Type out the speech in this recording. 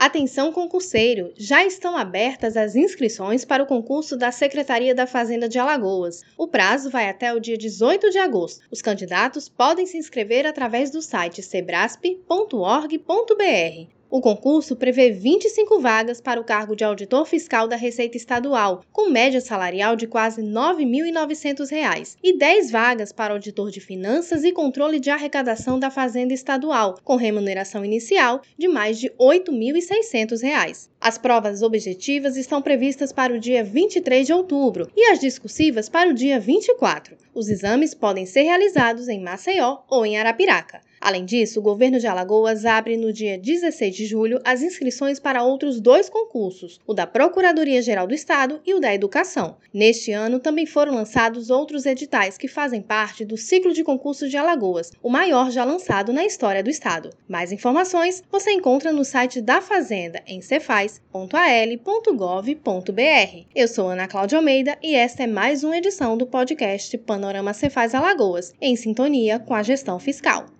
Atenção concurseiro, já estão abertas as inscrições para o concurso da Secretaria da Fazenda de Alagoas. O prazo vai até o dia 18 de agosto. Os candidatos podem se inscrever através do site sebrasp.org.br. O concurso prevê 25 vagas para o cargo de auditor fiscal da Receita Estadual, com média salarial de quase R$ 9.900, e 10 vagas para auditor de finanças e controle de arrecadação da Fazenda Estadual, com remuneração inicial de mais de R$ 8.600. As provas objetivas estão previstas para o dia 23 de outubro e as discursivas para o dia 24. Os exames podem ser realizados em Maceió ou em Arapiraca. Além disso, o governo de Alagoas abre no dia 16 de julho as inscrições para outros dois concursos, o da Procuradoria-Geral do Estado e o da Educação. Neste ano, também foram lançados outros editais que fazem parte do ciclo de concursos de Alagoas, o maior já lançado na história do Estado. Mais informações você encontra no site da Fazenda em cefaz.al.gov.br. Eu sou Ana Cláudia Almeida e esta é mais uma edição do podcast Panorama Cefaz Alagoas, em sintonia com a gestão fiscal.